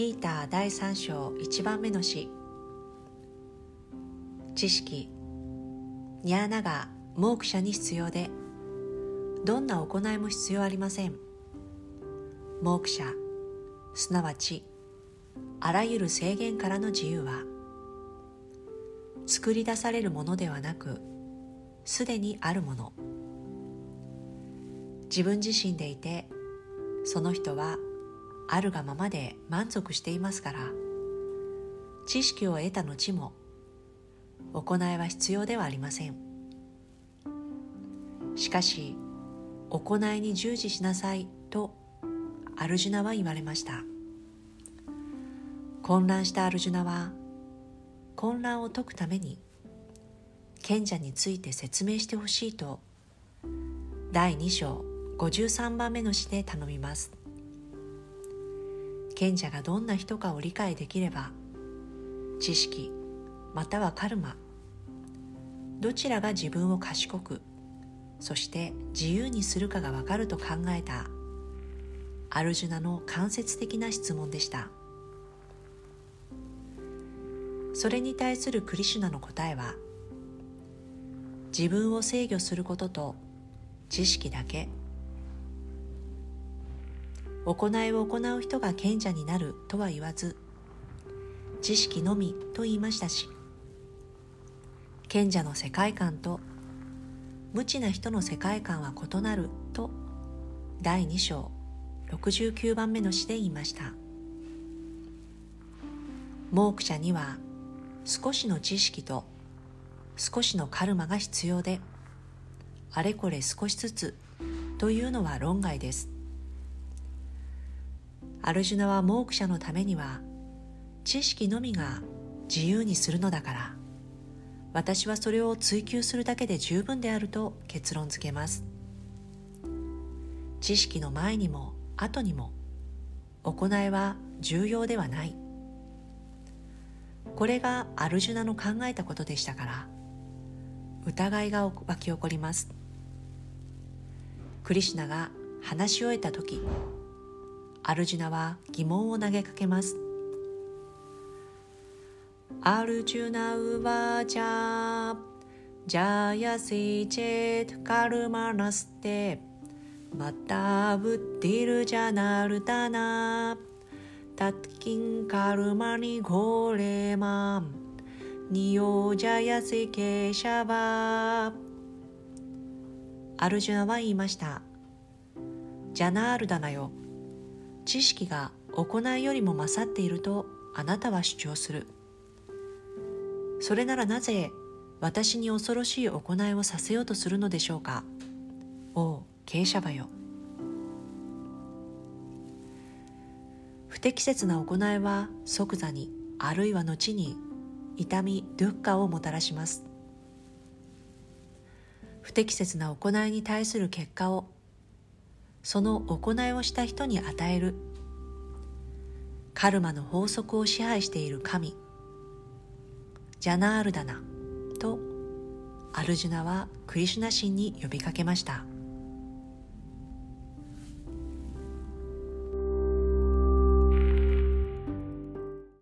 ギーター第3章1番目の詩。知識。ニャーナがモークシャに必要で。どんな行いも必要ありません。モークシャ。すなわちあらゆる制限からの自由は。作り出されるものではなくすでにあるもの。自分自身でいてその人はあるがままで満足していますから。知識を得た後も行いは必要ではありません。しかし行いに従事しなさいとアルジュナは言われました。混乱したアルジュナは混乱を解くために賢者について説明してほしいと第2章53番目の詩で頼みます。賢者がどんな人かを理解できれば知識またはカルマどちらが自分を賢くそして自由にするかがわかると考えたアルジュナの間接的な質問でした。それに対するクリシュナの答えは自分を制御することと知識だけ行いを行う人が賢者になるとは言わず知識のみと言いましたし賢者の世界観と無知な人の世界観は異なると第2章69番目の詩で言いました。モーク者には少しの知識と少しのカルマが必要であれこれ少しずつというのは論外です。アルジュナはモーク者のためには知識のみが自由にするのだから。私はそれを追求するだけで十分であると結論付けます。知識の前にも後にも行いは重要ではない。これがアルジュナの考えたことでしたから疑いが湧き起こります。クリシュナが話し終えた時アルジュナは疑問を投げかけます。アルジュナウバジャジャヤシチェトカルマナステ。マタブディルジャナルタナ。タッキンカルマニゴレマン。ニヨジャヤセケシャバ。アルジュナは言いました。ジャナールダナよ。知識が行いよりも勝っているとあなたは主張する。それならなぜ私に恐ろしい行いをさせようとするのでしょうか？お傾斜馬よ。不適切な行いは即座にあるいは後に痛みドゥッカをもたらします。不適切な行いに対する結果をその行いをした人に与える。カルマの法則を支配している神。ジャナールダナとアルジュナはクリシュナ神に呼びかけました。